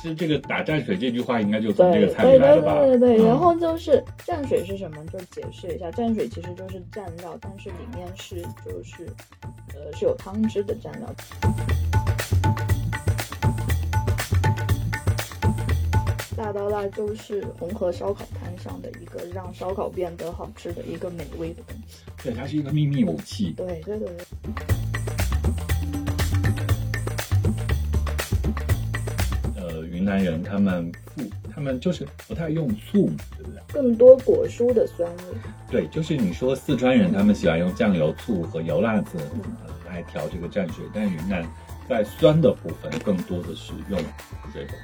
是这个打蘸水这句话应该就从这对个菜对对里来的吧？对对对，嗯然后就是蘸水是什么？就解释一下，蘸水其实就是蘸料，但是里面是就是呃是有汤汁的蘸料。大刀辣就是红河烧烤摊上的一个让烧烤变得好吃的一个美味的东西。对，它是一个秘密武器。对对对南人他们不，他们就是不太用醋，对不对？更多果蔬的酸味。对，就是你说四川人他们喜欢用酱油、醋和油辣子、呃、来调这个蘸水，但云南在酸的部分更多的是用水果。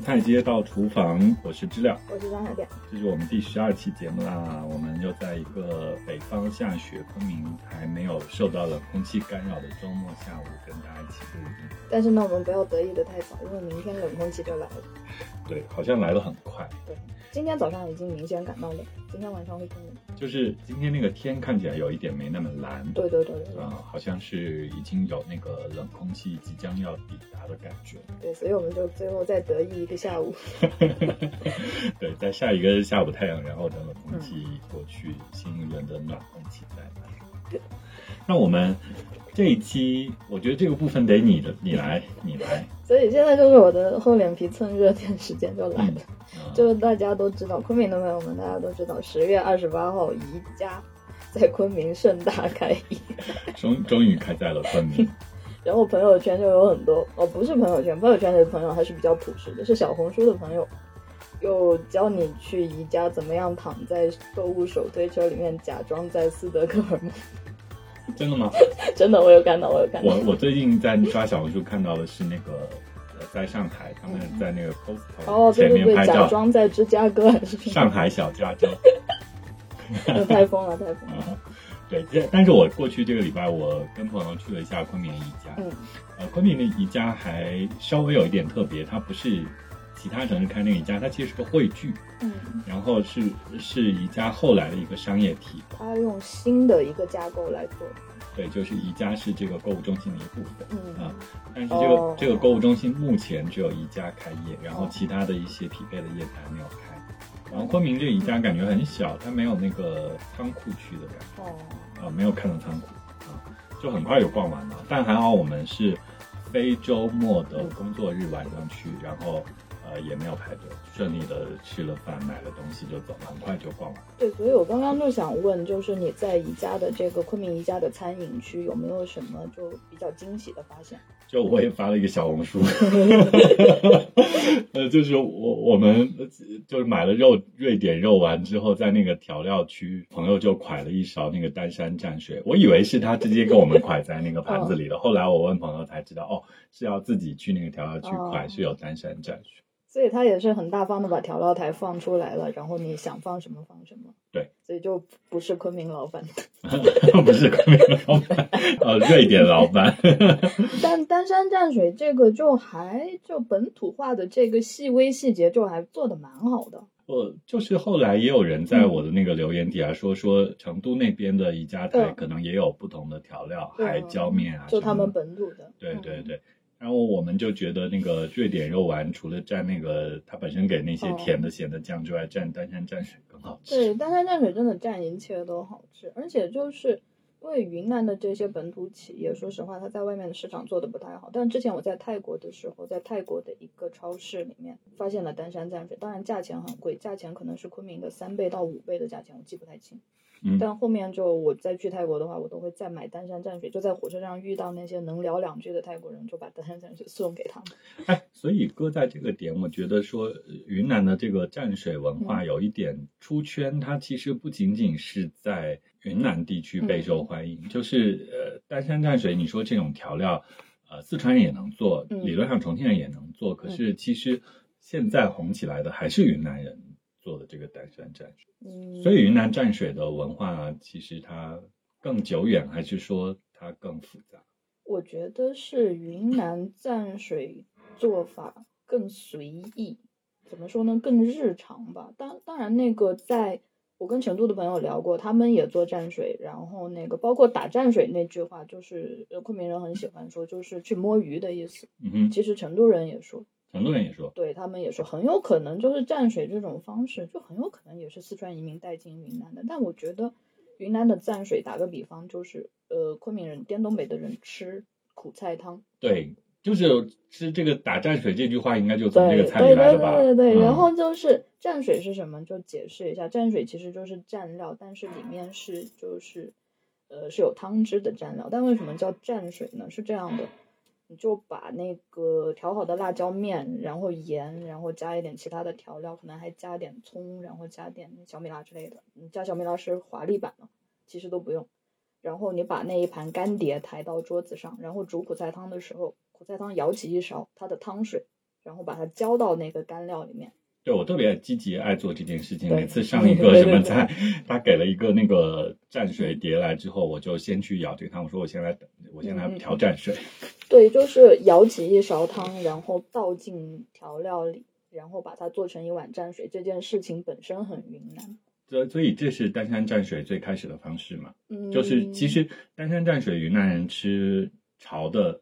从菜街到厨房，我是知了，我是张小点，这是我们第十二期节目啦。我们又在一个北方下雪、昆明还没有受到冷空气干扰的周末下午，跟大家一起录音。但是呢，我们不要得意的太早，因为明天冷空气就来了。对，好像来的很快。对，今天早上已经明显感到冷，今天晚上会更冷。就是今天那个天看起来有一点没那么蓝。对对对对对。啊、好像是已经有那个冷空气即将要抵达的感觉。对，所以我们就最后再得意一个下午。对，在下一个下午太阳，然后等冷空气过去，新一轮的暖空气再来。对，那我们这一期，我觉得这个部分得你的，你来，你来。所以现在就是我的厚脸皮蹭热点时间就来了。就是大家都知道，昆明的朋友们，大家都知道，十月二十八号宜家在昆明盛大开业，终终于开在了昆明。然后朋友圈就有很多哦，不是朋友圈，朋友圈的朋友还是比较朴实的，是小红书的朋友，有教你去宜家怎么样躺在购物手推车里面假装在斯德哥尔摩。真的吗？真的，我有看到，我有看到。我我最近在刷小红书看到的是那个。呃在上海，他们在那个对前面对对，假，装在芝加哥还是上海小加州。呃太疯了，太疯了。啊，对，这但是我过去这个礼拜，我跟朋友去了一下昆明宜家。嗯，呃，昆明的宜家还稍微有一点特别，它不是其他城市开那个宜家，它其实是个汇聚，嗯，然后是是宜家后来的一个商业体。它用新的一个架构来做。对，就是宜家是这个购物中心的一部分。嗯啊，但是这个、哦这个购物中心目前只有宜家开业，然后哦其他的一些匹配的业态还没有开。然后昆明这宜家感觉很小，它没有那个仓库区的感觉。哦，啊，没有看到仓库啊，就很快就逛完了。但还好我们是非周末的工作日晚上去，然后呃也没有排队，顺利的吃了饭，买了东西就走了，很快就逛完。对，所以我刚刚就想问，就是你在宜家的这个昆明宜家的餐饮区有没有什么就比较惊喜的发现？就我也发了一个小红书，呃，就是我我们就是买了肉瑞典肉丸之后，在那个调料区，朋友就蒯了一勺那个丹山蘸水，我以为是他直接跟我们蒯在那个盘子里的，后来我问朋友才知道，哦，是要自己去那个调料区蒯，哦是有丹山蘸水。所以他也是很大方的把调料台放出来了，然后你想放什么放什么。对，所以就不是昆明老板。不是昆明老板，呃，瑞典老板。但丹山蘸水这个就还就本土化的这个细微细节就还做的蛮好的。呃就是后来也有人在我的那个留言底下说说成都那边的宜家台嗯可能也有不同的调料，对海椒面啊，就他们本土的。嗯。对对对。然后我们就觉得那个瑞典肉丸除了蘸那个它本身给那些哦甜的咸的酱之外，蘸丹山蘸水更好吃。对，丹山蘸水真的蘸一切都好吃，而且就是因为云南的这些本土企业，说实话，它在外面的市场做的不太好。但之前我在泰国的时候，在泰国的一个超市里面发现了丹山蘸水，当然价钱很贵，价钱可能是昆明的三倍到五倍的价钱，我记不太清。嗯。但后面就我再去泰国的话，我都会再买丹山蘸水，就在火车上遇到那些能聊两句的泰国人，就把丹山蘸水送给他们。哎，所以搁在这个点，我觉得说呃云南的这个蘸水文化嗯。有一点出圈，它其实不仅仅是在云南地区备受欢迎，就是呃丹山蘸水，你说这种调料，呃四川人也能做，嗯。理论上重庆人也能做，可是其实现在红起来的还是云南人做的这个丹山蘸水。嗯，所以云南蘸水的文化其实它更久远，还是说它更复杂？我觉得是云南蘸水做法更随意，怎么说呢？更日常吧。当当然，那个在我跟成都的朋友聊过，他们也做蘸水，然后那个包括打蘸水那句话，就是呃昆明人很喜欢说，就是去摸鱼的意思。嗯哼，其实成都人也说，成都人也说，对他们也说，很有可能就是蘸水这种方式，就很有可能也是四川移民带进云南的。但我觉得云南的蘸水，打个比方，就是呃昆明人、滇东北的人吃苦菜汤，对，就是吃这个打蘸水这句话，应该就从这对个菜里对对来的吧？对对对，然嗯后就是蘸水是什么？就解释一下，蘸水其实就是蘸料，但是里面是就是呃是有汤汁的蘸料。但为什么叫蘸水呢？是这样的，你就把那个调好的辣椒面，然后盐，然后加一点其他的调料，可能还加点葱，然后加点小米辣之类的。你加小米辣是华丽版的，其实都不用。然后你把那一盘干碟抬到桌子上，然后煮苦菜汤的时候，苦菜汤舀起一勺它的汤水，然后把它浇到那个干料里面。对我特别积极爱做这件事情，每次上一个什么菜，他给了一个那个蘸水碟来之后，我就先去舀这个汤，我说我先来，我先来调蘸水。对，就是舀起一勺汤，然后倒进调料里，然后把它做成一碗蘸水。这件事情本身很云南，所所以这是丹山蘸水最开始的方式嘛，嗯，就是其实丹山蘸水云南人吃潮的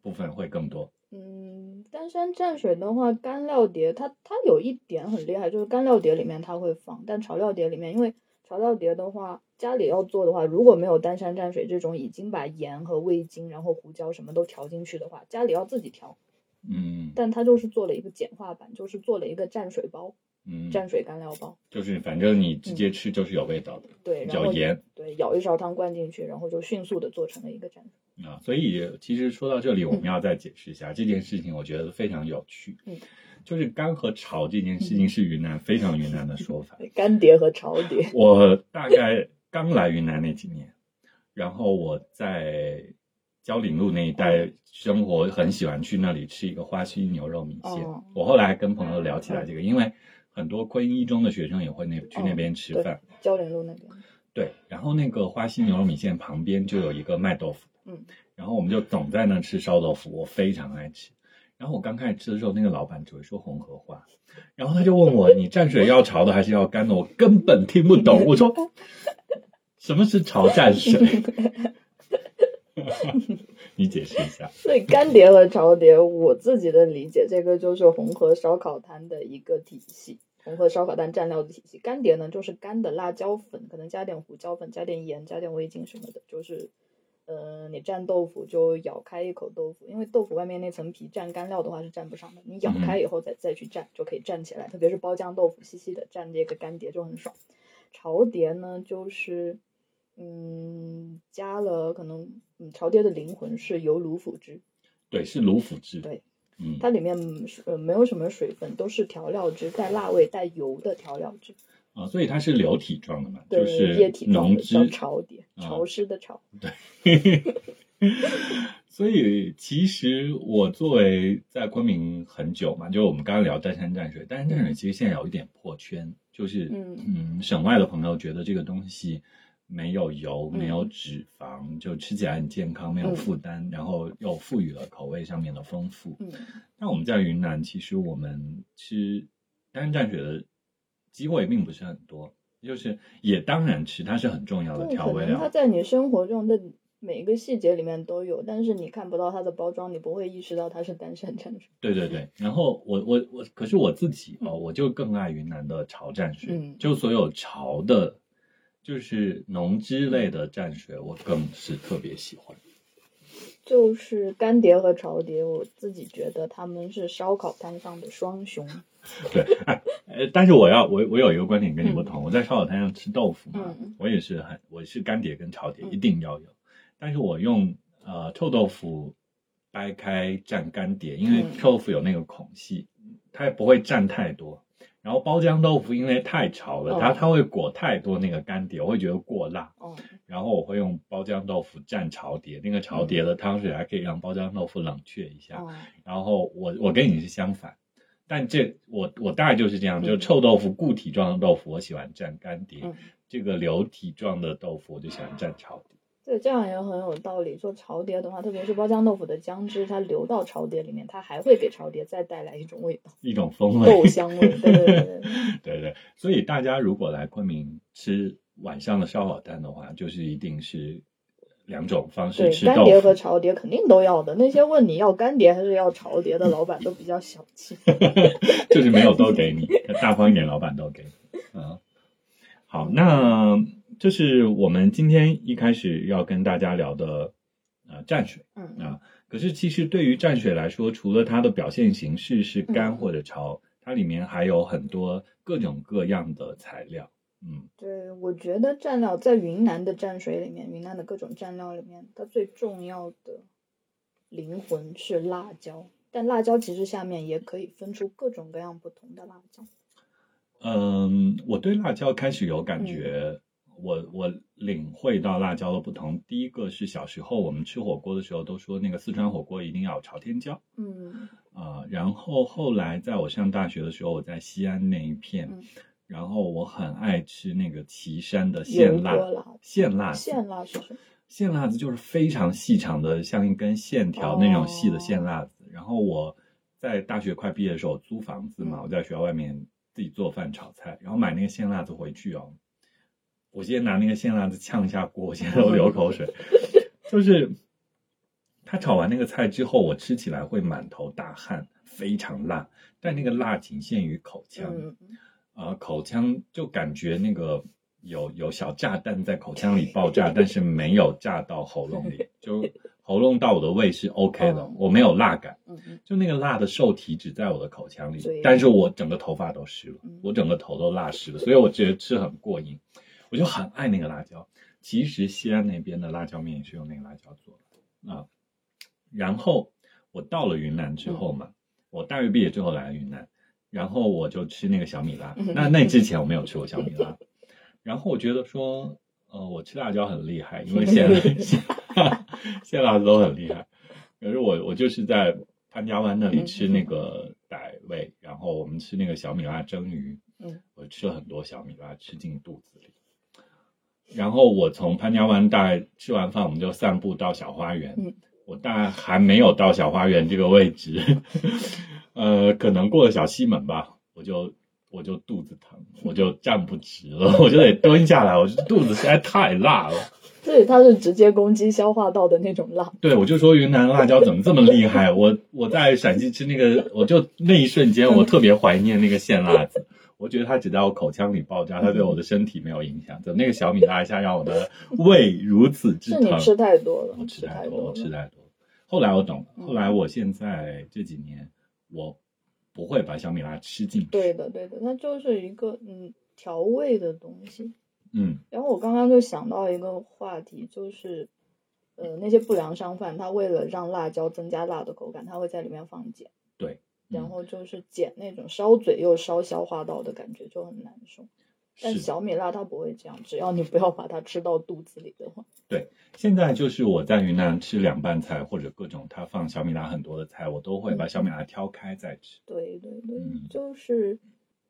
部分会更多。嗯，丹山蘸水的话，干料碟它它有一点很厉害，就是干料碟里面它会放，但潮料碟里面，因为潮料碟的话，家里要做的话，如果没有丹山蘸水这种已经把盐和味精，然后胡椒什么都调进去的话，家里要自己调。嗯但它就是做了一个简化版，就是做了一个蘸水包，嗯，蘸水干料包。就是反正你直接吃就是有味道的，对，然后比较盐对，舀一勺汤灌进去，然后就迅速的做成了一个蘸水。啊。所以其实说到这里，我们要再解释一下、这件事情，我觉得非常有趣。嗯，就是干和炒这件事情是云南非常云南的说法。干碟和炒碟。我大概刚来云南那几年，然后我在蕉岭路那一带生活，很喜欢去那里吃一个花溪牛肉米线。哦我后来还跟朋友聊起来这个，因为很多昆一中的学生也会那去那边吃饭。蕉岭路那边。对，然后那个花溪牛肉米线旁边就有一个卖豆腐，嗯，然后我们就总在那吃烧豆腐，我非常爱吃。然后我刚开始吃的时候，那个老板只会说红河话，然后他就问我：“你蘸水要潮的还是要干的？”我根本听不懂。我说：“什么是潮蘸水？” 你解释一下。所以干碟和潮碟，我自己的理解，这个就是红河烧烤摊的一个体系。红河烧烤摊蘸料的体系，干碟呢就是干的辣椒粉，可能加点胡椒粉，加点盐，加点味精什么的，就是，呃，你蘸豆腐就咬开一口豆腐，因为豆腐外面那层皮蘸干料的话是蘸不上的，你咬开以后再再去蘸就可以蘸起来，特别是包浆豆腐细细的蘸这个干碟就很爽。潮碟呢就是，嗯，加了可能，嗯，潮碟的灵魂是油卤腐汁。对，是卤腐汁。对，嗯，它里面呃没有什么水分，都是调料汁，带辣味、带油的调料汁，啊，所以它是流体状的嘛，就是液体状浓汁。潮点，啊潮湿的潮。对 所以其实我作为在昆明很久嘛，就是我们刚刚聊丹山蘸水，丹山蘸水其实现在有一点破圈，就是嗯嗯，省外的朋友觉得这个东西没有油、嗯没有脂肪，就吃起来很健康，没有负担，然后又赋予了口味上面的丰富。嗯但我们在云南，其实我们吃丹山蘸水的机会并不是很多，就是也当然吃，它是很重要的，调味可能它。在你生活中的每一个细节里面都有，但是你看不到它的包装，你不会意识到它是单山蘸水。对对对，然后我我我，可是我自己哦，我就更爱云南的潮蘸水，嗯就所有潮的，就是浓汁类的蘸水，我更是特别喜欢。就是干碟和潮碟，我自己觉得他们是烧烤摊上的双雄。对，哎，呃，但是我要我我有一个观点跟你不同，我在烧烤摊上吃豆腐嘛，嗯。我也是很我是干碟跟炒碟嗯。一定要有，但是我用呃臭豆腐掰开蘸干碟，因为嗯。臭豆腐有那个孔隙，它也不会蘸太多。然后包浆豆腐因为太潮了，哦。它它会裹太多那个干碟，我会觉得过辣。哦，然后我会用包浆豆腐蘸潮碟，那个潮碟的汤水还可以让包浆豆腐冷却一下。哦，然后我我跟你是相反，但这我我大概就是这样，嗯就臭豆腐固体状的豆腐我喜欢蘸干碟，嗯，这个流体状的豆腐我就喜欢蘸潮碟。对，这样也很有道理。做潮碟的话，特别是包浆豆腐的浆汁，它流到潮碟里面，它还会给潮碟再带来一种味道，一种风味，豆香味。对对对对对 对。所以大家如果来昆明吃晚上的烧烤摊的话，就是一定是两种方式吃干碟和潮碟肯定都要的。那些问你要干碟还是要潮碟的 老板都比较小气，就是没有都给你，大方一点，老板都给你。嗯，好，那。这是我们今天一开始要跟大家聊的，呃，蘸水，嗯啊，可是其实对于蘸水来说，除了它的表现形式是干或者潮，它里面还有很多各种各样的材料，嗯，对，我觉得蘸料在云南的蘸水里面，云南的各种蘸料里面，它最重要的灵魂是辣椒，但辣椒其实下面也可以分出各种各样不同的辣椒。嗯，我对辣椒开始有感觉。我我领会到辣椒的不同。第一个是小时候我们吃火锅的时候都说那个四川火锅一定要朝天椒，嗯啊，然后后来在我上大学的时候，我在西安那一片，然后我很爱吃那个岐山的线辣，线辣，线辣是什么？线辣子就是非常细长的，像一根线条那种细的线辣子。然后我在大学快毕业的时候租房子嘛，我在学校外面自己做饭炒菜，然后买那个线辣子回去哦。我先拿那个线辣子呛一下锅，我现在都流口水。就是他炒完那个菜之后，我吃起来会满头大汗，非常辣。但那个辣仅限于口腔，啊，口腔就感觉那个有有小炸弹在口腔里爆炸，但是没有炸到喉咙里，就喉咙到我的胃是 OK 的，我没有辣感。就那个辣的受体只在我的口腔里，但是我整个头发都湿了，我整个头都辣湿了，所以我觉得吃很过瘾。我就很爱那个辣椒，其实西安那边的辣椒面也是用那个辣椒做的啊。然后我到了云南之后嘛，我大学毕业之后来了云南，然后我就吃那个小米辣。那那之前我没有吃过小米辣，然后我觉得说，呃，我吃辣椒很厉害，因为现 现现辣子都很厉害。可是我我就是在潘家湾那里吃那个傣味，然后我们吃那个小米辣蒸鱼，嗯，我吃了很多小米辣，吃进肚子里。然后我从潘家湾大概吃完饭，我们就散步到小花园。嗯，我大概还没有到小花园这个位置，呃，可能过了小西门吧，我就我就肚子疼，我就站不直了，我就得蹲下来，我肚子实在太辣了。对，它是直接攻击消化道的那种辣。对，我就说云南辣椒怎么这么厉害？我我在陕西吃那个，我就那一瞬间，我特别怀念那个鲜辣子。我觉得它只在我口腔里爆炸，它对我的身体没有影响。怎么那个小米辣一下让我的胃如此之疼？是你吃太多了，我吃太多，我吃太多。后来我懂了，后来我现在这几年我不会把小米辣吃进去。对的，对的，它就是一个嗯调味的东西。嗯。然后我刚刚就想到一个话题，就是呃那些不良商贩，他为了让辣椒增加辣的口感，他会在里面放碱。对。然后就是碱那种烧嘴又烧消化道的感觉就很难受，但小米辣它不会这样，只要你不要把它吃到肚子里的话。对，现在就是我在云南吃凉拌菜或者各种它放小米辣很多的菜，我都会把小米辣挑开再吃。对对对，就是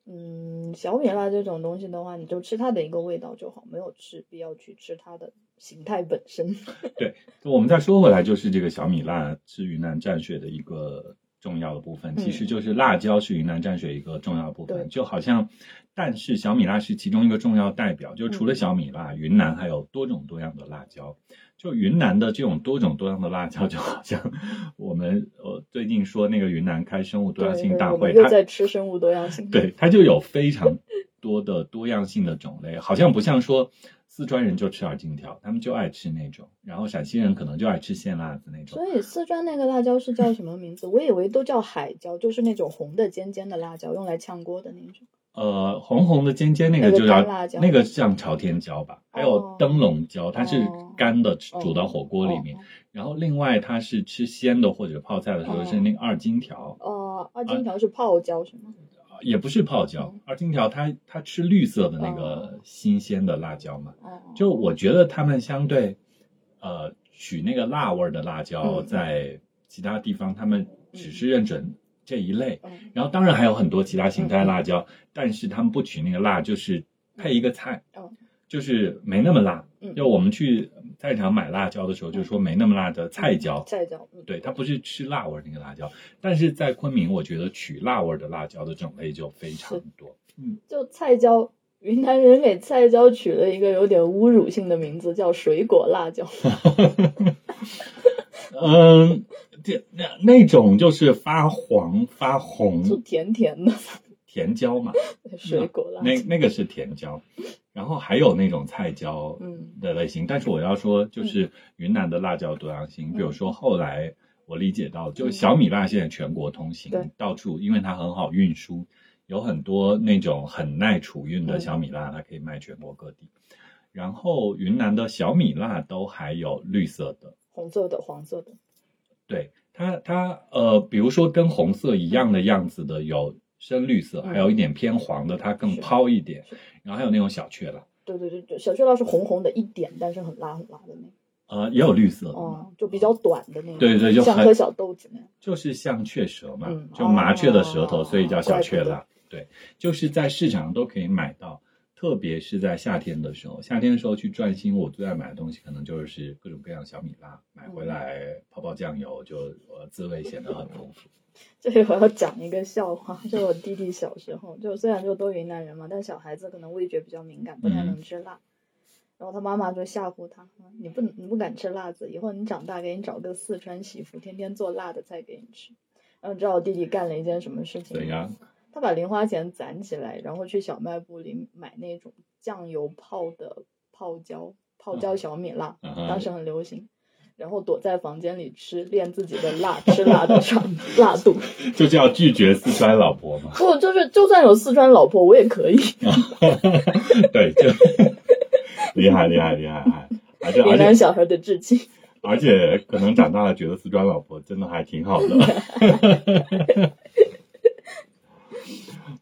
嗯，小米辣这种东西的话，你就吃它的一个味道就好，没有吃必要去吃它的形态本身。对，我们再说回来，就是这个小米辣吃云南蘸水的一个。重要的部分其实就是辣椒是云南蘸水一个重要部分，就好像，但是小米辣是其中一个重要代表。就除了小米辣，云南还有多种多样的辣椒。就云南的这种多种多样的辣椒，就好像我们 呃最近说那个云南开生物多样性大会，又在吃生物多样性。对，它就有非常多的多样性的种类，好像不像说。四川人就吃二荆条，他们就爱吃那种，然后陕西人可能就爱吃鲜辣子那种。所以四川那个辣椒是叫什么名字？我以为都叫海椒，就是那种红的尖尖的辣椒，用来炝锅的那种。呃，红红的尖尖那个就叫辣椒，那个像朝天椒吧？还有灯笼椒，它是干的，煮到火锅里面。然后另外它是吃鲜的或者泡菜的时候是那个二荆条。哦，二荆条是泡椒是吗？也不是泡椒，二荆条它它吃绿色的那个新鲜的辣椒嘛，就我觉得他们相对，呃，取那个辣味的辣椒，在其他地方他们只是认准这一类，然后当然还有很多其他形态辣椒，但是他们不取那个辣，就是配一个菜，就是没那么辣。就我们去菜场买辣椒的时候，就说没那么辣的菜椒。菜椒，嗯，对，它不是吃辣味儿那个辣椒，但是在昆明，我觉得取辣味儿的辣椒的种类就非常多。嗯，就菜椒，云南人给菜椒取了一个有点侮辱性的名字，叫水果辣椒。嗯，这那那种就是发黄发就红甜甜的 甜椒嘛，水果辣椒。那那个是甜椒，然后还有那种菜椒嗯。的类型。但是我要说，就是云南的辣椒多样性，比如说后来我理解到，就小米辣现在全国通行，对。到处因为它很好运输，有很多那种很耐储运的嗯。小米辣，它可以卖全国各地。然后云南的小米辣都还有绿色的，红色的、黄色的，对它，它呃，比如说跟红色一样的样子的有深绿色，嗯还有一点偏黄的，它更是。抛一点，然后还有那种小雀辣，对对对对，小雀辣是红红的一点，但是很辣很辣的那个，呃，也有绿色的，哦，就比较短的那种，对对就像颗小豆子那样。就是像雀舌嘛，嗯就麻雀的舌头，哦所以叫小雀怪辣。对，就是在市场上都可以买到，特别是在夏天的时候，夏天的时候去转心，我最爱买的东西可能就是各种各样小米辣，买回来泡泡酱油，就呃滋味显得很丰富。这里我要讲一个笑话，就我弟弟小时候，就虽然就都云南人嘛，但小孩子可能味觉比较敏感，不太能吃辣。然后他妈妈就吓唬他，你不你不敢吃辣子，以后你长大给你找个四川媳妇，天天做辣的菜给你吃。然后你知道我弟弟干了一件什么事情吗？怎样？他把零花钱攒起来，然后去小卖部里买那种酱油泡的泡椒，泡椒小米辣，嗯当时很流行。然后躲在房间里吃，练自己的辣吃辣的上辣度。就叫拒绝四川老婆嘛？不，就是就算有四川老婆，我也可以。对，就厉害厉害厉害厉害，而且云而且南小孩的志气。而且可能长大了觉得四川老婆真的还挺好的。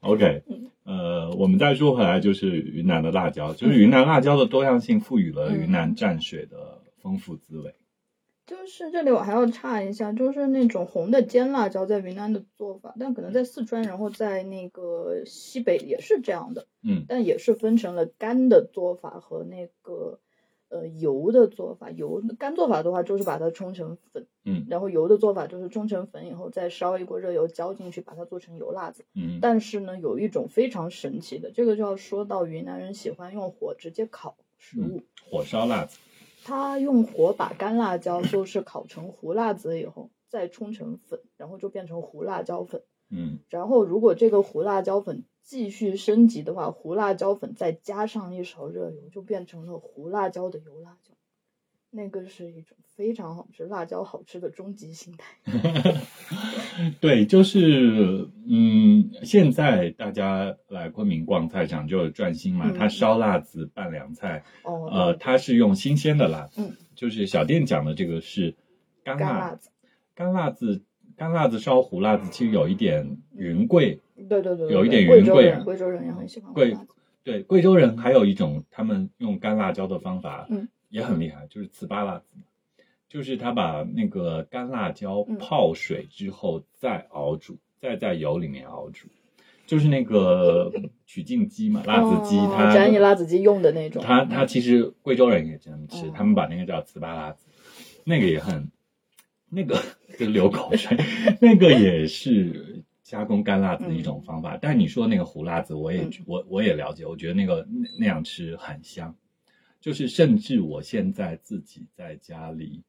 OK，呃，我们再说回来，就是云南的辣椒，就是云南辣椒的多样性赋予了云南蘸水的丰富滋味。就是这里我还要插一下，就是那种红的尖辣椒在云南的做法，但可能在四川，然后在那个西北也是这样的，嗯。但也是分成了干的做法和那个呃油的做法。油干做法的话，就是把它冲成粉，嗯然后油的做法就是冲成粉以后再烧一锅热油浇进去，把它做成油辣子。嗯但是呢，有一种非常神奇的，这个就要说到云南人喜欢用火直接烤食物。火烧辣子，他用火把干辣椒就是烤成糊辣子以后，再冲成粉，然后就变成糊辣椒粉。嗯然后如果这个糊辣椒粉继续升级的话，胡辣椒粉再加上一勺热油，就变成了胡辣椒的油辣椒。那个是一种非常好吃、辣椒好吃的终极形态。对，就是嗯，现在大家来昆明逛菜场就是转心嘛，嗯它烧辣子拌凉菜，哦，呃，对它是用新鲜的辣子，嗯就是小店讲的这个是干辣子，干辣子，干辣子烧胡辣子，其实有一点云贵。对对对对，有一点云贵啊人，贵州人也很喜欢贵。对，贵州人还有一种他们用干辣椒的方法，嗯，也很厉害，就是糍粑辣子，就是他把那个干辣椒嗯泡水之后再熬煮，再在油里面熬煮，就是那个取净鸡嘛，辣子鸡，哦它斩以辣子鸡用的那种。他他其实贵州人也这么吃，嗯他们把那个叫糍粑辣子，那个也很，那个 就流口水，那个也是加工干辣子的一种方法。但你说那个胡辣子，我也、嗯我我也了解，我觉得那个那那样吃很香，就是甚至我现在自己在家里，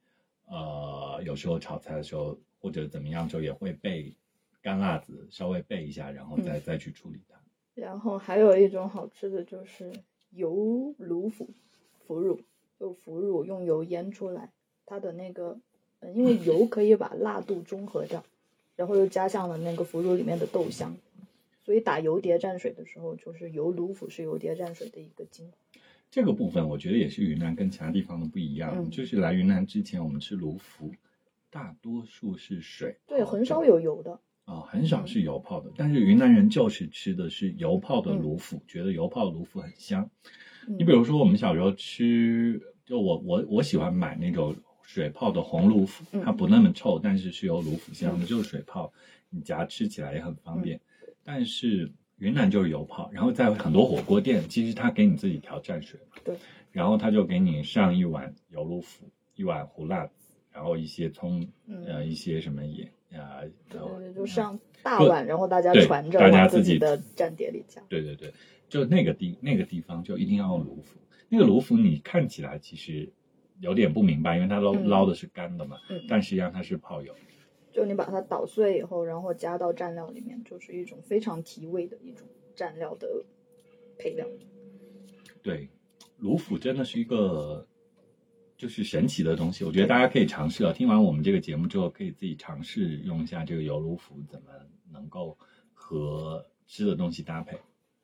呃，有时候炒菜的时候或者怎么样，就也会备干辣子，稍微备一下，然后再、再去处理它。然后还有一种好吃的就是油卤腐腐乳，就腐乳用油腌出来，它的那个，嗯因为油可以把辣度中和掉，然后又加上了那个腐乳里面的豆香，所以打油碟蘸水的时候，就是油卤腐是油碟蘸水的一个精华。这个部分我觉得也是云南跟其他地方的不一样，嗯就是来云南之前我们吃卤腐，大多数是水，对，很少有油的。啊、很少是油泡的，但是云南人就是吃的是油泡的嗯卤腐，觉得油泡卤腐很香。嗯你比如说我们小时候吃，就我我我喜欢买那种水泡的红卤腐，嗯。它不那么臭，但是是有卤腐香的，就是水泡，你夹吃起来也很方便。但是云南就是油泡，然后在很多火锅店，其实他给你自己调蘸水，对，然后他就给你上一碗油卤腐，一碗胡辣子，然后一些葱，嗯。呃，一些什么盐，啊，然后对，就上大碗，然后大家传着大家自己己的蘸碟里加。对对对，就那个地那个地方就一定要用卤腐，那个卤腐你看起来其实有点不明白，因为它捞、嗯捞的是干的嘛，嗯但实际上它是泡油。就你把它捣碎以后，然后加到蘸料里面，就是一种非常提味的一种蘸料的配料。对，卤腐真的是一个就是神奇的东西，我觉得大家可以尝试啊。听完我们这个节目之后，可以自己尝试用一下这个油卤腐，怎么能够和吃的东西搭配。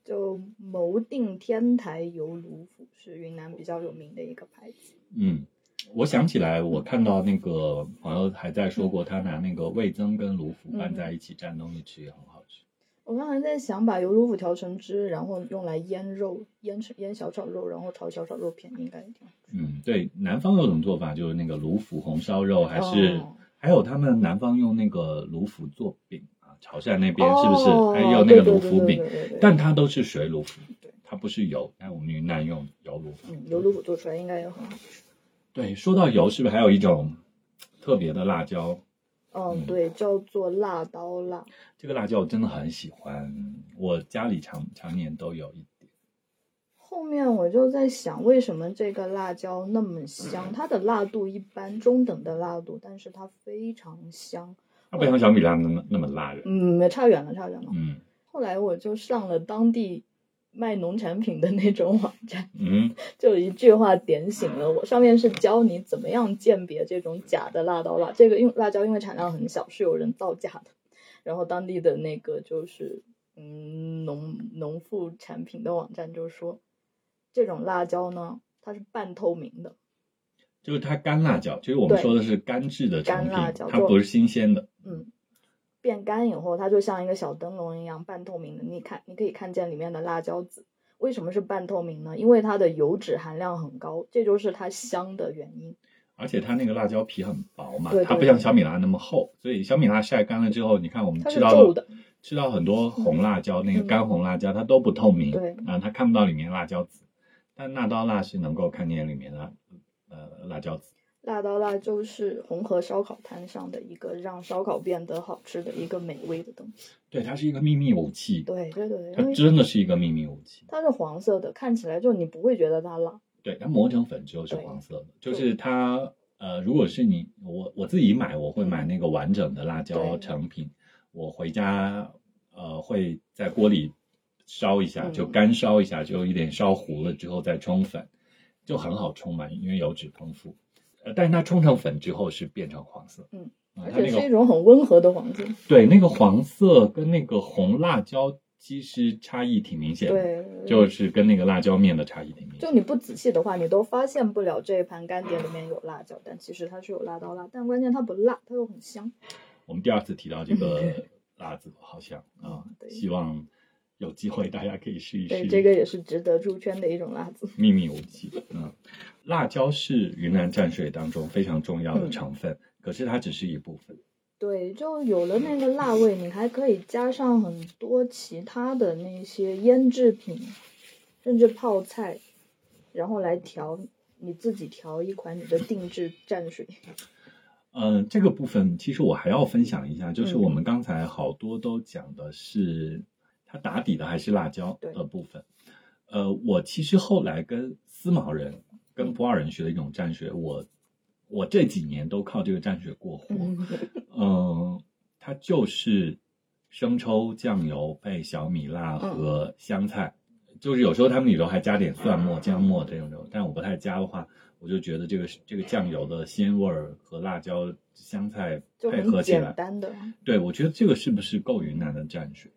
就谋定天台油卤腐是云南比较有名的一个牌子。嗯，我想起来，我看到那个朋友还在说过，他拿那个味增跟卤腐拌在一起蘸东西吃也很好吃。我刚才在想把油卤腐调成汁，然后用来腌肉，腌成腌小炒肉，然后炒小炒肉片，应该也挺好吃。嗯，对，南方有种做法就是那个卤腐红烧肉，还是、哦还有他们南方用那个卤腐做饼啊，潮汕那边哦是不是还有那个卤腐饼？但它都是水卤腐对，它不是油。但我们云南用油卤腐。嗯，油卤腐做出来应该也很好吃。对，说到油，是不是还有一种特别的辣椒？嗯，对，叫做辣刀辣。这个辣椒我真的很喜欢，我家里常常年都有一点。后面我就在想，为什么这个辣椒那么香？它的辣度一般，中等的辣度，但是它非常香。它不像小米辣那么那么辣的。嗯，差远了，差远了。嗯后来我就上了当地卖农产品的那种网站，嗯，就一句话点醒了我。上面是教你怎么样鉴别这种假的辣刀辣。这个用辣椒因为产量很小，是有人造假的。然后当地的那个就是嗯农农副产品的网站就说，这种辣椒呢，它是半透明的。就是它干辣椒，就是我们说的是干制的成干辣品椒，它不是新鲜的。嗯，变干以后，它就像一个小灯笼一样，半透明的。你看，你可以看见里面的辣椒籽。为什么是半透明呢？因为它的油脂含量很高，这就是它香的原因。而且它那个辣椒皮很薄嘛，对对它不像小米辣那么厚，所以小米辣晒干了之后，你看我们吃到的吃到很多红辣椒，那个嗯干红辣椒它都不透明，对啊，它看不到里面辣椒籽，但那刀辣是能够看见里面的呃辣椒籽。辣刀辣就是红河烧烤摊上的一个让烧烤变得好吃的一个美味的东西。对，它是一个秘密武器，对对对，它真的是一个秘密武器。它是黄色的，看起来就你不会觉得它辣。对，它磨成粉之后是黄色的，就是它呃，如果是你我我自己买，我会买那个完整的辣椒成品，我回家呃会在锅里烧一下，嗯就干烧一下，就有点烧糊了之后再冲粉，就很好冲嘛，因为油脂丰富。呃，但是它冲成粉之后是变成黄色，嗯啊，而且是一种很温和的黄色。对那个黄色跟那个红辣椒其实差异挺明显的，对，就是跟那个辣椒面的差异挺明显。就你不仔细的话，你都发现不了这一盘干碟里面有辣椒，但其实它是有辣到辣，但关键它不辣，它又很香。我们第二次提到这个辣子，好像啊希望有机会大家可以试一对，试。这个也是值得出圈的一种辣子。秘密武器。嗯，辣椒是云南蘸水当中非常重要的嗯成分，可是它只是一部分。对，就有了那个辣味，你还可以加上很多其他的那些腌制品，甚至泡菜，然后来调，你自己调一款你的定制蘸水。嗯，这个部分其实我还要分享一下，就是嗯我们刚才好多都讲的是它打底的还是辣椒的部分。呃，我其实后来跟思茅人、跟普洱人学的一种蘸水，我我这几年都靠这个蘸水过活。嗯，嗯，它就是生抽、酱油配小米辣嗯和香菜，就是有时候他们里头还加点蒜末、姜末这种，但我不太加的话，我就觉得这个这个酱油的鲜味儿和辣椒、香菜配合起来，简单的。对我觉得这个是不是够云南的蘸水？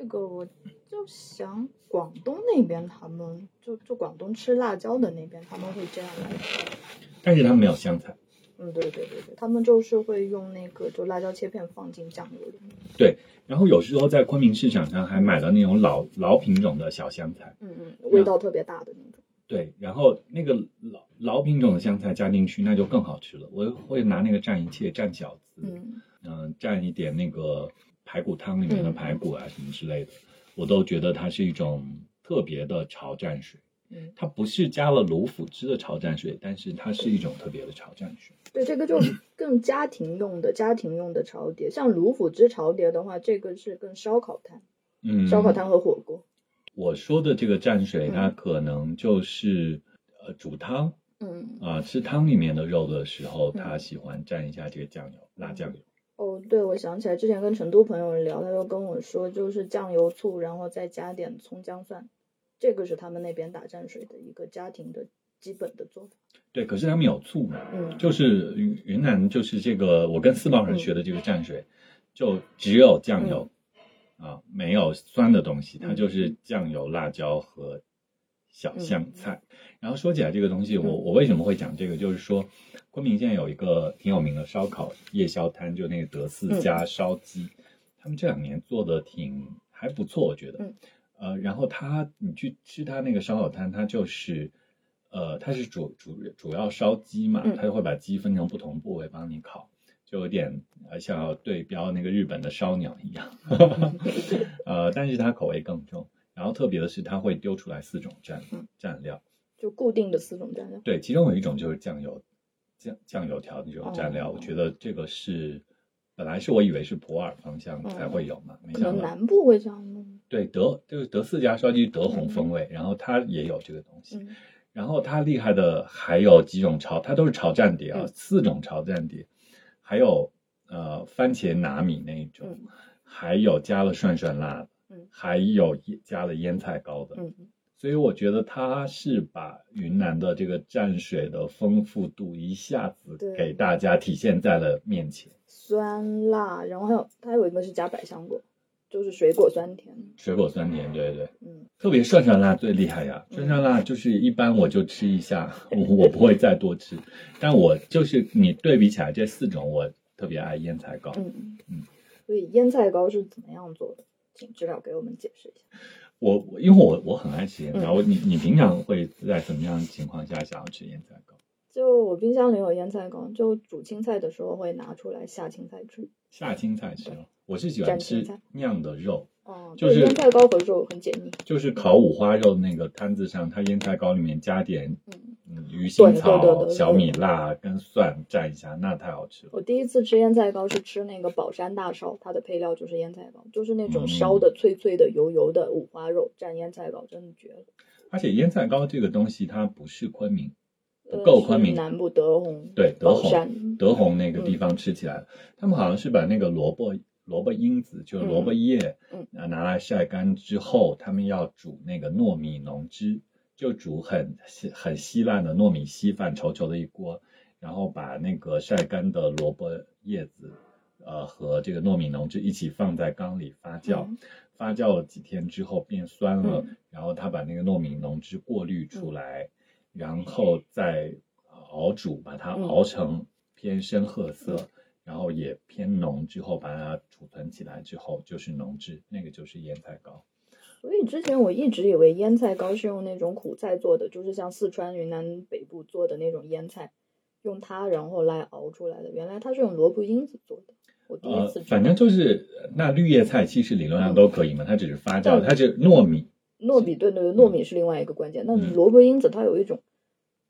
这个我就想广东那边他们就就广东吃辣椒的那边他们会这样来调。但是他们没有香菜，嗯，对对对对，他们就是会用那个就辣椒切片放进酱油里面。对然后有时候在昆明市场上还买到那种老老品种的小香菜。嗯嗯，味道特别大的那种。对，然后那个老老品种的香菜加进去，那就更好吃了。我会拿那个蘸一切，蘸饺子，嗯嗯、蘸一点那个排骨汤里面的嗯排骨啊什么之类的。我都觉得它是一种特别的潮蘸水。嗯，它不是加了卤腐汁的潮蘸水，但是它是一种特别的潮蘸水。对，这个就更家庭用的 家庭用的潮碟。像卤腐汁潮碟的话，这个是更烧烤摊，嗯，烧烤摊和火锅。我说的这个蘸水，嗯它可能就是呃煮汤嗯，啊、吃汤里面的肉的时候，嗯他喜欢蘸一下这个酱油，辣酱油。哦，对，我想起来之前跟成都朋友聊，他就跟我说，就是酱油、醋，然后再加点葱姜蒜，这个是他们那边打蘸水的一个家庭的基本的做法。对，可是他们有醋嘛？嗯，就是云云南，就是这个我跟四川人学的这个蘸水，就只有酱油、啊，没有酸的东西，它嗯就是酱油、辣椒和小香嗯菜。然后说起来这个东西，我嗯我为什么会讲这个？就是说，昆明现在有一个挺有名的烧烤夜宵摊，就那个德四嗯家烧鸡，他们这两年做的挺还不错，我觉得。嗯呃，然后他你去吃他那个烧烤摊，他就是。呃，它是主主主要烧鸡嘛，嗯它就会把鸡分成不同部位帮你烤，就有点呃像要对标那个日本的烧鸟一样，呃，但是它口味更重。然后特别的是，它会丢出来四种蘸嗯。蘸料，就固定的四种蘸料。对，其中有一种就是酱油酱酱油条的这种蘸料，哦。我觉得这个是本来是我以为是普洱方向才会有嘛，没可能想到南部会这样弄。对德就是德四家烧鸡德宏风味，然后它也有这个东西。嗯。然后它厉害的还有几种炒，它都是炒蘸碟啊，嗯。四种炒蘸碟，还有呃番茄拿米那一种，嗯。还有加了涮涮辣的，嗯还有加了腌菜膏的，嗯，所以我觉得它是把云南的这个蘸水的丰富度一下子给大家体现在了面前。酸辣，然后还有它还有一个是加百香果，就是水果酸甜。水果酸甜，对对，嗯特别涮涮辣最厉害呀！嗯涮涮辣就是一般我就吃一下，我 我不会再多吃，但我就是你对比起来这四种，我特别爱腌菜膏。嗯嗯，所以腌菜膏是怎么样做的？请知了给我们解释一下。我我因为我我很爱吃腌菜，嗯我你你平常会在什么样的情况下想要吃腌菜糕？就我冰箱里有腌菜膏，就煮青菜的时候会拿出来下青菜吃。下青菜吃哦，我是喜欢吃酿的肉，哦，就是腌菜糕和肉很解腻。就是烤五花肉那个摊子上，它腌菜糕里面加点嗯，嗯鱼腥草、小米辣跟蒜蘸一下，那太好吃了。我第一次吃腌菜糕是吃那个宝山大烧，它的配料就是腌菜糕，就是那嗯种烧的脆脆的、油油的五花肉蘸腌菜糕，真的绝了。而且腌菜糕这个东西，它不是昆明，不呃够昆明。南部德宏，对德宏，德宏那个地方吃起来，他们好像是把那个萝卜萝卜缨子，就是萝卜叶，嗯。啊拿来晒干之后，他们要煮那个糯米浓汁，就煮很稀很稀烂的糯米稀饭，稠稠的一锅，然后把那个晒干的萝卜叶子，呃和这个糯米浓汁一起放在缸里发酵，嗯。发酵了几天之后变酸了，嗯。然后他把那个糯米浓汁过滤出来，然后再熬煮，把它嗯熬成偏深褐色，然后也偏浓之后，把它储存起来之后就是浓汁，那个就是腌菜膏。所以之前我一直以为腌菜膏是用那种苦菜做的，就是像四川、云南北部做的那种腌菜，用它然后来熬出来的。原来它是用萝卜缨子做的。我第一呃次呃，反正就是那绿叶菜其实理论上都可以嘛，它只是发酵，嗯它是糯米，糯米对对对，糯米是另外一个关键。那嗯萝卜缨子它有一种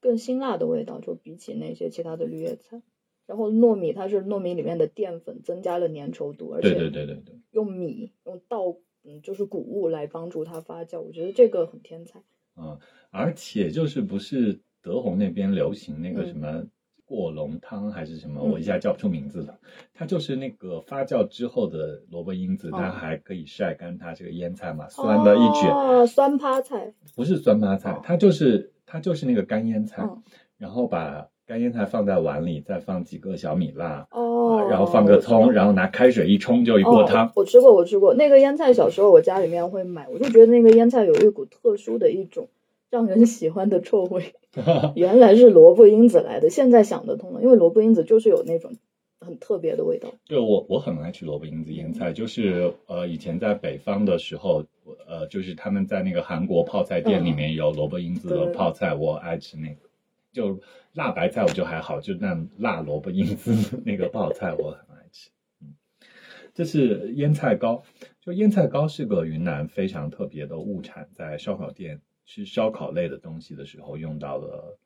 更辛辣的味道，就比起那些其他的绿叶菜。然后糯米它是糯米里面的淀粉增加了粘稠度，而且对对且对对对。用米用稻嗯就是谷物来帮助它发酵，我觉得这个很天才。嗯，而且就是不是德宏那边流行那个嗯什么过龙汤还是什么，嗯我一下叫不出名字了。它就是那个发酵之后的萝卜缨子，它哦还可以晒干它这个腌菜嘛，酸的一卷，哦，酸趴菜，不是酸趴菜哦，它就是它就是那个干腌菜，嗯然后把干腌菜放在碗里，再放几个小米辣。哦，然后放个葱，然后拿开水一冲就一锅汤。哦。我吃过，我吃过那个腌菜，小时候我家里面会买，我就觉得那个腌菜有一股特殊的一种让人喜欢的臭味。原来是萝卜缨子来的，现在想得通了，因为萝卜缨子就是有那种很特别的味道。对我我很爱吃萝卜缨子腌菜，就是呃以前在北方的时候，呃就是他们在那个韩国泡菜店里面有萝卜缨子的泡菜，我爱吃那个。就辣白菜我就还好，就那辣萝卜缨子 那个泡菜我很爱吃。嗯，这是腌菜膏，就腌菜糕是个云南非常特别的物产，在烧烤店吃烧烤类的东西的时候用到的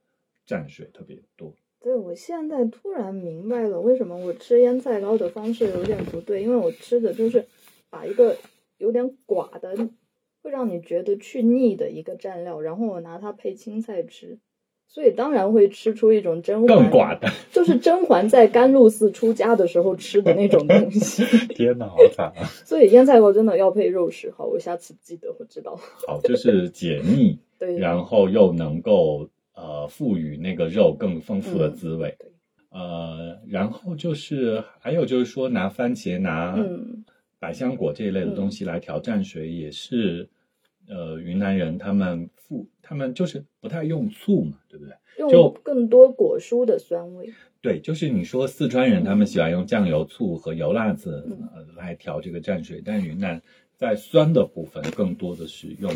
蘸水特别多。对，我现在突然明白了为什么我吃腌菜糕的方式有点不对，因为我吃的就是把一个有点寡的，会让你觉得去腻的一个蘸料，然后我拿它配青菜吃，所以当然会吃出一种甄嬛更，寡淡，就是甄嬛在甘露寺出家的时候吃的那种东西。天哪，好惨啊！所以腌菜锅真的要配肉食，好，我下次记得我知道。好，就是解腻，对，然后又能够呃赋予那个肉更丰富的滋味。对呃，然后就是还有就是说拿番茄、拿嗯百香果这一类的东西来调蘸水，也是呃云南人他们富他们就是不太用醋嘛，对不对？就用更多果蔬的酸味。对，就是你说四川人他们喜欢用酱油、醋和油辣子来调这个蘸水，但云南在酸的部分更多的是用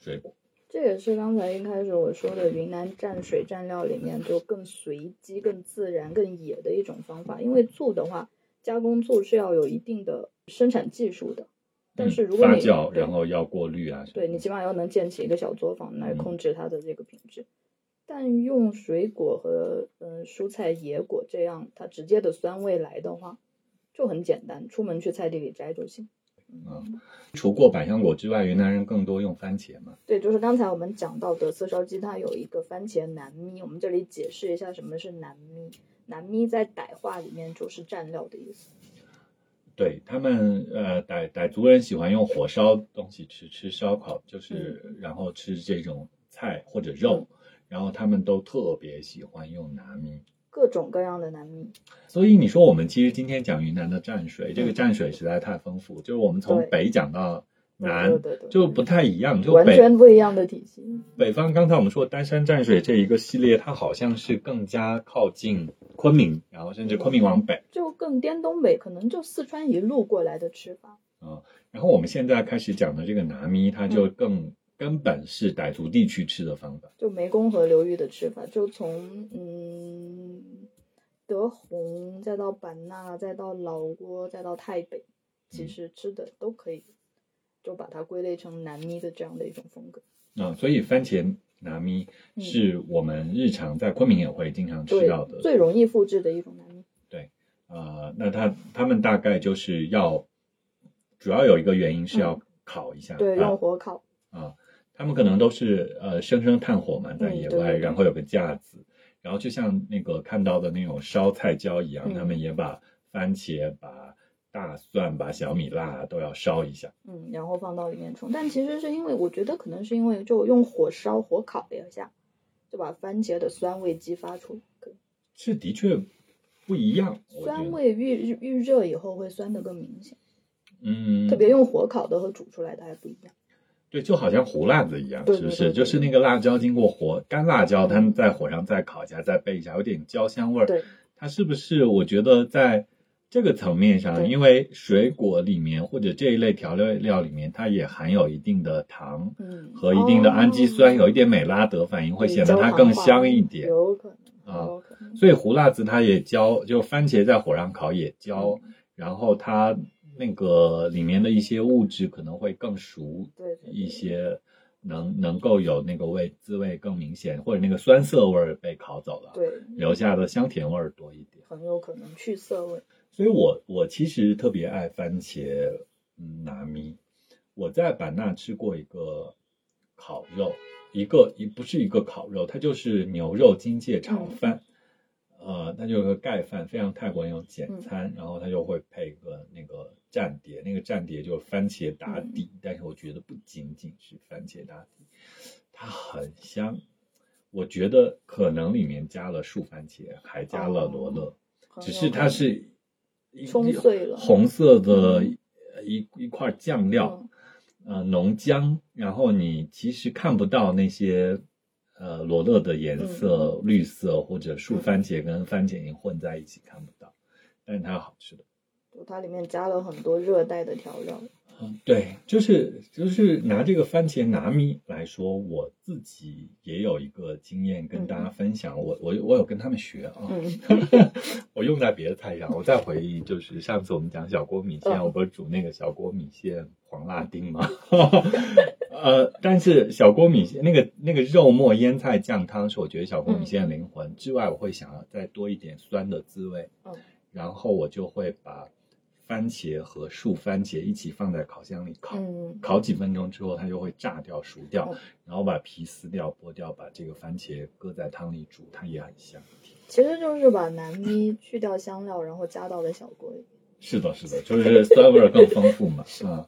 水果。这也是刚才一开始我说的云南蘸水蘸料里面就更随机、更自然、更野的一种方法。因为醋的话，加工醋是要有一定的生产技术的，但是如果你、嗯发酵，然后要过滤啊，对你起码要能建起一个小作坊来嗯控制它的这个品质。但用水果和嗯蔬菜、野果这样它直接的酸味来的话，就很简单，出门去菜地里摘就行。嗯除过百香果之外，云南人更多用番茄嘛。对，就是刚才我们讲到的色烧鸡，它有一个番茄南咪。我们这里解释一下什么是南咪。南咪在傣话里面就是蘸料的意思。对他们，呃，傣傣族人喜欢用火烧东西吃，吃烧烤，就是、然后吃这种菜或者肉，然后他们都特别喜欢用南米。各种各样的南米，所以你说我们其实今天讲云南的蘸水，这个蘸水实在太丰富，就是我们从北讲到南对对对，就不太一样，就完全不一样的体系。北方刚才我们说丹山蘸水这一个系列，它好像是更加靠近昆明，然后甚至昆明往北。就更滇东北，可能就四川一路过来的吃法。然后我们现在开始讲的这个拿咪，它就嗯更根本是傣族地区吃的方法。就湄公河流域的吃法，就从嗯德宏，再到版纳，再到老挝，再到泰北，其实吃的都可以，就把它归类成南咪的这样的一种风格。啊、所以番茄拿咪嗯是我们日常在昆明也会经常吃到的，，最容易复制的一种南咪。对呃，那它他们大概就是要，主要有一个原因是要烤一下，嗯对，啊用火烤。啊，他们可能都是呃生生炭火嘛，在野外，然后有个架子，然后就像那个看到的那种烧菜椒一样，嗯他们也把番茄、把大蒜、把小米辣都要烧一下。嗯，然后放到里面冲。但其实是因为，我觉得可能是因为就用火烧、火烤了一下，就把番茄的酸味激发出来。是的确不一样，酸味预预热以后会酸的更明显，嗯，特别用火烤的和煮出来的还不一样。对，就好像胡辣子一样，是不是？就是那个辣椒经过火干辣椒，嗯它们在火上再烤一下，再焙一下，有点焦香味儿。对，它是不是？我觉得在这个层面上，因为水果里面或者这一类调料料里面，它也含有一定的糖嗯，和一定的氨基酸，哦有一点美拉德反应，会显得它更香一点。有可能，啊能。所以胡辣子它也焦，就番茄在火上烤也焦，嗯然后它那个里面的一些物质可能会更熟对对对一些，能能够有那个味滋味更明显，或者那个酸涩味儿被烤走了，对，留下的香甜味儿多一点。很有可能去涩味。所以我我其实特别爱番茄嗯拿咪。我在版纳吃过一个烤肉，一个一不是一个烤肉，它就是牛肉金芥炒饭，呃，它就有个盖饭，非常泰国那种简餐，然后它就会配个那个蘸碟，那个蘸碟就是番茄打底，但是我觉得不仅仅是番茄打底，它很香。我觉得可能里面加了树番茄，还加了罗勒，很只是它是一冲碎了红色的嗯。一一块酱料，嗯。呃，浓浆，然后你其实看不到那些呃罗勒的颜色，嗯绿色或者树番茄跟番茄泥混在一起看不到，但是它好吃的。就它里面加了很多热带的调料。嗯，对，就是就是拿这个番茄拿米来说，我自己也有一个经验跟大家分享。我我我有跟他们学啊，嗯 我用在别的菜上。我再回忆，就是上次我们讲小锅米线，嗯我不是煮那个小锅米线黄辣丁吗？呃，但是小锅米线那个那个肉末腌菜酱汤是我觉得小锅米线的灵魂。之外，我会想要再多一点酸的滋味。嗯，然后我就会把番茄和树番茄一起放在烤箱里烤，嗯。烤几分钟之后它就会炸掉熟掉嗯，然后把皮撕掉剥掉，把这个番茄搁在汤里煮，它也很香。其实就是把南咪去掉香料，然后加到了小锅里，是的，是的，就是酸味儿更丰富嘛。是。嗯，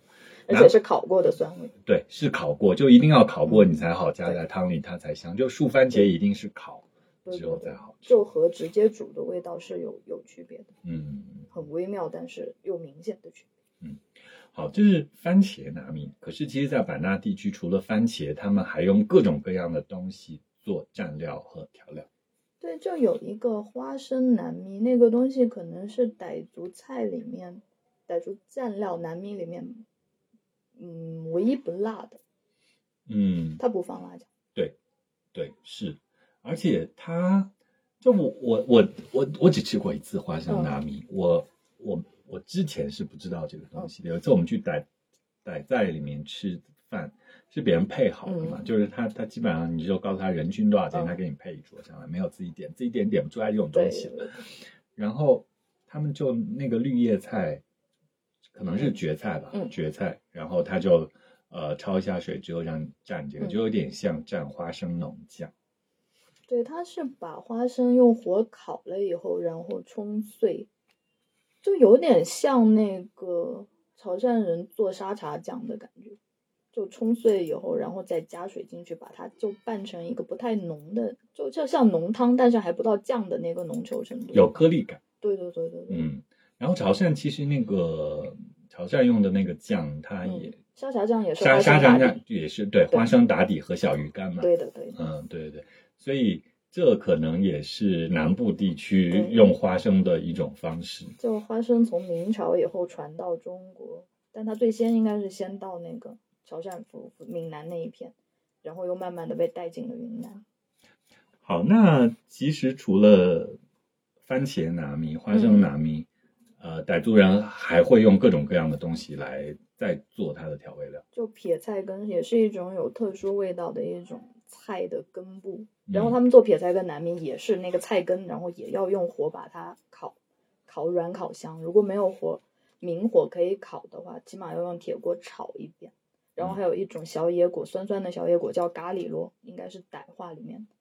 而且是烤过的酸味。对，是烤过，就一定要烤过，嗯你才好加在汤里，它才香。就树番茄一定是烤之后再好吃。就和直接煮的味道是有有区别的，嗯，很微妙，但是有明显的区别。嗯好，这是番茄拿米。可是其实，在版纳地区，除了番茄，他们还用各种各样的东西做蘸料和调料。对，就有一个花生南米，那个东西可能是傣族菜里面，傣族蘸料南米里面，嗯，唯一不辣的，嗯，它不放辣椒。对，对是，而且它就我我我我我只吃过一次花生拉米，我我我之前是不知道这个东西的。有一次我们去傣傣寨里面吃饭，是别人配好的嘛，嗯就是他他基本上你就告诉他人均多少钱，嗯他给你配一桌上来，没有自己点，自己点点不出来这种东西。然后他们就那个绿叶菜，可能是蕨菜吧，嗯蕨菜，然后他就呃焯一下水之后让蘸这个，嗯就有点像蘸花生浓酱。对，它是把花生用火烤了以后，然后冲碎，就有点像那个潮汕人做沙茶酱的感觉。就冲碎以后，然后再加水进去，把它就拌成一个不太浓的，就就像浓汤，但是还不到酱的那个浓稠程度。有颗粒感，对对对对对，嗯。然后潮汕其实那个潮汕用的那个酱，它也、嗯，沙茶酱也是沙沙茶酱。也是对对花生打底和小鱼干嘛，对的对的，嗯，对对对，所以这可能也是南部地区用花生的一种方式。就花生从明朝以后传到中国，但它最先应该是先到那个潮汕府闽南那一片，然后又慢慢的被带进了云南。好，那其实除了番茄拿米、花生拿米，呃，傣族人还会用各种各样的东西来再做它的调味料。就撇菜根也是一种有特殊味道的一种菜的根部，然后嗯他们做撇菜根难免也是那个菜根，然后也要用火把它烤，烤软烤香。如果没有火明火可以烤的话，起码要用铁锅炒一遍。然后还有一种小野果，酸酸的小野果叫咖喱螺，应该是傣话里面的，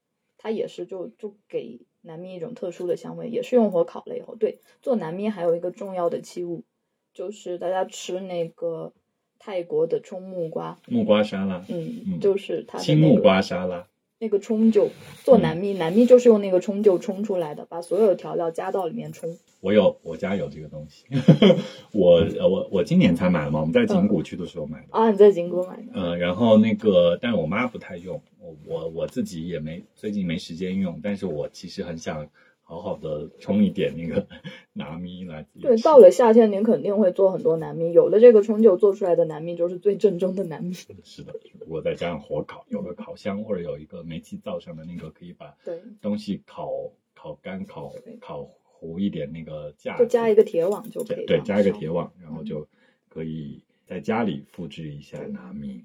它也是就就给南咪一种特殊的香味，也是用火烤了以后。对，做南咪还有一个重要的器物，就是大家吃那个泰国的冲木瓜，木瓜沙拉，嗯，嗯就是它那个青木瓜沙拉，那个冲就做嗯南咪，南咪就是用那个冲就冲出来的，把所有调料加到里面冲。我有，我家有这个东西。我呃我我今年才买的嘛，我们在景谷去的时候买的。啊，你在景谷买的？嗯，然后那个，但是我妈不太用，我我我自己也没最近没时间用，但是我其实很想好好的冲一点那个 拿咪来对，到了夏天，您肯定会做很多南咪，有了这个冲酒做出来的南咪就是最正宗的南咪。是的，如果再加上火烤，有个烤箱或者有一个煤气灶上的那个，可以把对，东西烤烤干、烤烤糊一点那个架就，加一个铁网就可以。对，加一个铁。网，然后嗯就可以在家里复制一下拿米。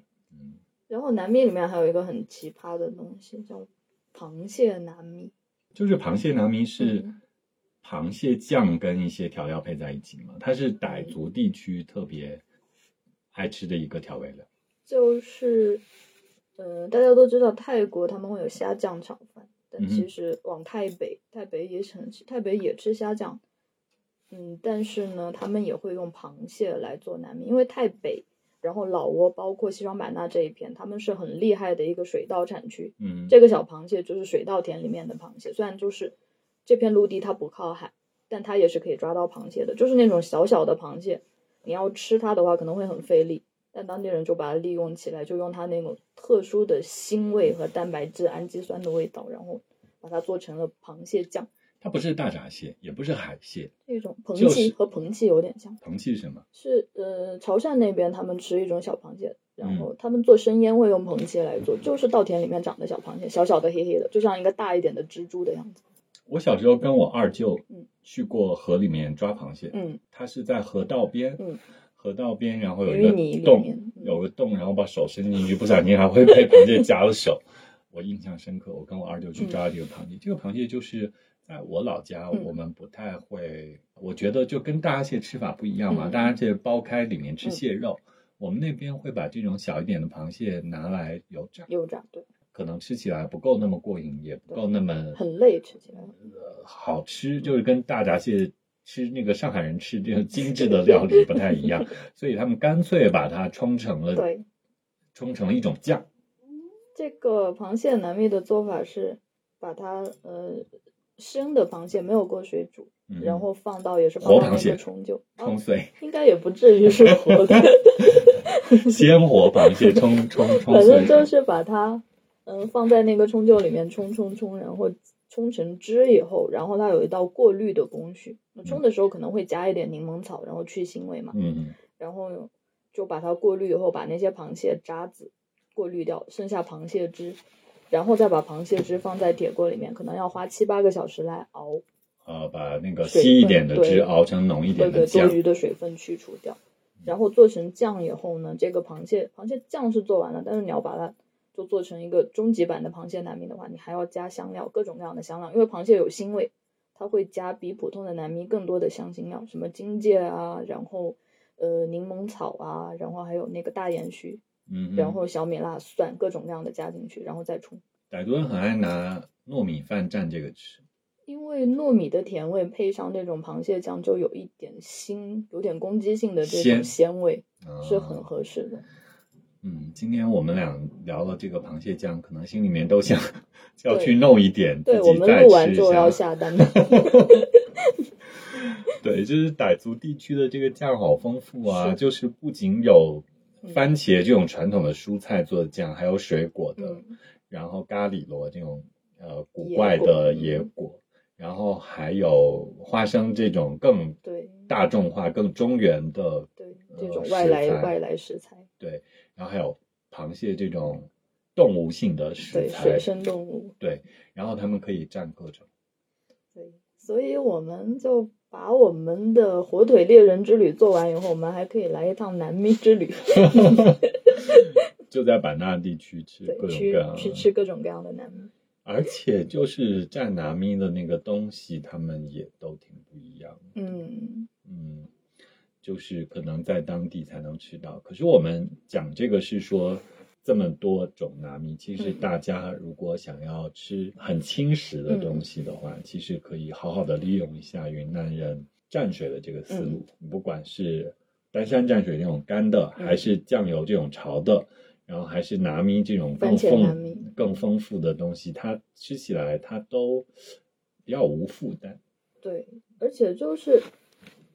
嗯，然后南咪里面还有一个很奇葩的东西，叫螃蟹南米。就是螃蟹南米是嗯螃蟹酱跟一些调料配在一起嘛，它是傣族地区特别爱吃的一个调味料。就是，呃，大家都知道泰国他们会有虾酱炒饭，但其实往泰北，泰北也很吃，泰北也吃虾酱，嗯，但是呢，他们也会用螃蟹来做南米，因为泰北，然后老挝，包括西双版纳这一片，他们是很厉害的一个水稻产区，嗯，这个小螃蟹就是水稻田里面的螃蟹，虽然就是这片陆地它不靠海，但它也是可以抓到螃蟹的，就是那种小小的螃蟹，你要吃它的话可能会很费力，但当地人就把它利用起来，就用它那种特殊的腥味和蛋白质、氨基酸的味道，然后把它做成了螃蟹酱。它不是大闸蟹，也不是海蟹，这种蓬就是荠和蓬荠有点像，螃蟹是什么？是呃潮汕那边他们吃一种小螃蟹，然嗯后他们做生腌会用螃蟹来做，就是稻田里面长的小螃蟹，小小的黑黑的，就像一个大一点的蜘蛛的样子。我小时候跟我二舅嗯去过河里面抓螃蟹，嗯他是在河道边，嗯河道边，然后有一淤泥洞，嗯有个洞，然后把手伸进去，不小心还会被螃蟹夹了手。我印象深刻，我跟我二舅去抓这个螃蟹，这个螃蟹就是在我老家，嗯我们不太会，我觉得就跟大闸蟹吃法不一样嘛，嗯大闸蟹剥开里面吃嗯蟹肉，我们那边会把这种小一点的螃蟹拿来油炸，油炸，对，可能吃起来不够那么过瘾，也不够那么很累，吃起来。呃好吃，就是跟大闸蟹吃那个上海人吃这种 精致的料理不太一样，所以他们干脆把它冲成了对，冲成了一种酱。这个螃蟹南蜜的做法是把它呃生的螃蟹没有过水煮，嗯然后放到也是活螃蟹放到那个冲臼，啊，冲碎，应该也不至于是活的，鲜活螃蟹冲冲冲反正，就是把它嗯、放在那个冲臼里面冲冲冲，然后冲成汁以后，然后它有一道过滤的工序。冲的时候可能会加一点柠檬草，然后去腥味嘛。嗯然后就把它过滤以后，把那些螃蟹渣子过滤掉，剩下螃蟹汁，然后再把螃蟹汁放在铁锅里面，可能要花七八个小时来熬，呃，把那个稀一点的汁熬成浓一点的酱。余的水分去除掉，然后做成酱以后呢，这个螃蟹螃蟹酱是做完了，但是你要把它就做成一个终极版的螃蟹南米的话，你还要加香料，各种各样的香料，因为螃蟹有腥味，它会加比普通的南米更多的香辛料，什么荆芥啊，然后呃柠檬草啊，然后还有那个大盐须，嗯，然后小米辣、蒜各种各样的加进去，然后再冲。傣族人很爱拿糯米饭蘸这个吃。因为糯米的甜味配上那种螃蟹酱，就有一点腥，有点攻击性的这种鲜味，是很啊合适的。嗯，今天我们俩聊了这个螃蟹酱，可能心里面都想 要去弄一点，对我们录完就要下单的。对，就是傣族地区的这个酱好丰富啊，是就是不仅有嗯番茄这种传统的蔬菜做的酱，还有水果的，嗯，然后咖喱螺这种呃古怪的果野果，然后还有花生这种更对。大众化、更中原的，对，呃这种外来食材。外来食材，对，然后还有螃蟹这种动物性的食对材，水生动物，对，然后他们可以蘸各种。对，所以我们就把我们的火腿猎人之旅做完以后，我们还可以来一趟南咪之旅，就在版纳地区吃各种各样的，去吃各种各样的南咪。而且就是蘸南咪的那个东西，他们也都挺不一样的。嗯，嗯，就是可能在当地才能吃到。可是我们讲这个是说这么多种拿米，其实嗯大家如果想要吃很轻食的东西的话，其实可以好好的利用一下云南人蘸水的这个思路，不管是丹山蘸水那种干的，嗯还是酱油这种潮的。然后还是拿米这种更丰更丰富的东西，它吃起来它都比较无负担。对，而且就是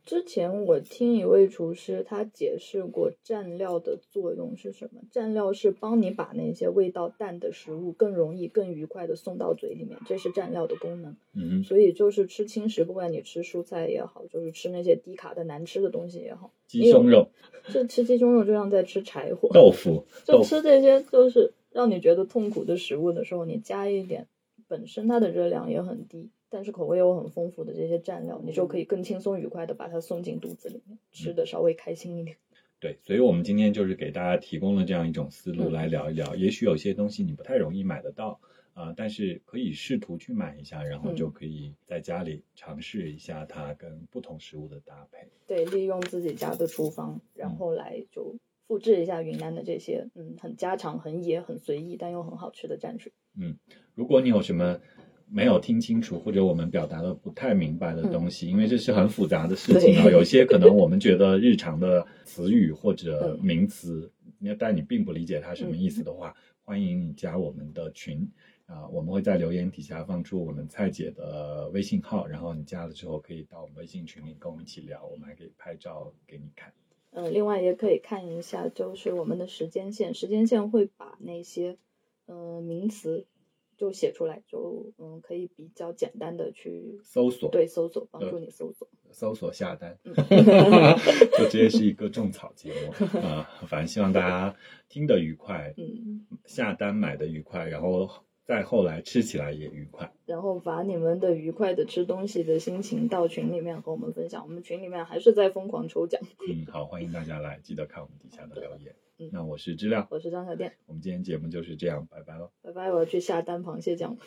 之前我听一位厨师他解释过蘸料的作用是什么，蘸料是帮你把那些味道淡的食物更容易、更愉快的送到嘴里面，这是蘸料的功能。嗯所以就是吃轻食，不管你吃蔬菜也好，就是吃那些低卡的难吃的东西也好，鸡胸肉、这吃鸡胸肉就像在吃柴火。豆腐、就吃这些就是让你觉得痛苦的食物的时候，你加一点本身它的热量也很低，但是口味又很丰富的这些蘸料，你就可以更轻松愉快的把它送进肚子里面，吃的稍微开心一点。对，所以我们今天就是给大家提供了这样一种思路嗯来聊一聊。也许有些东西你不太容易买得到啊、但是可以试图去买一下，然后嗯就可以在家里尝试一下它跟不同食物的搭配。对，利用自己家的厨房，然后来就复制一下云南的这些嗯很家常、很野、很随意但又很好吃的蘸水。嗯如果你有什么没有听清楚，或者我们表达的不太明白的东西，因为这是很复杂的事情啊，有些可能我们觉得日常的词语或者嗯名词，那但你并不理解它什么意思的话，欢迎你加我们的群。啊，我们会在留言底下放出我们蔡姐的微信号，然后你加了之后可以到我们微信群里跟我们一起聊，我们还可以拍照给你看。嗯，另外也可以看一下，就是我们的时间线，时间线会把那些嗯、呃名词就写出来，就嗯可以比较简单的去搜索对搜索，帮助你搜索。搜索下单，嗯 就直接是一个种草节目啊、反正希望大家听得愉快，嗯，下单买的愉快，然后再后来吃起来也愉快。然后把你们的愉快的吃东西的心情到群里面和我们分享，我们群里面还是在疯狂抽奖。嗯，好，欢迎大家来，记得看我们底下的留言。嗯那我是知了，我是张小店，我们今天节目就是这样，拜拜喽。拜拜，我要去下单螃蟹酱。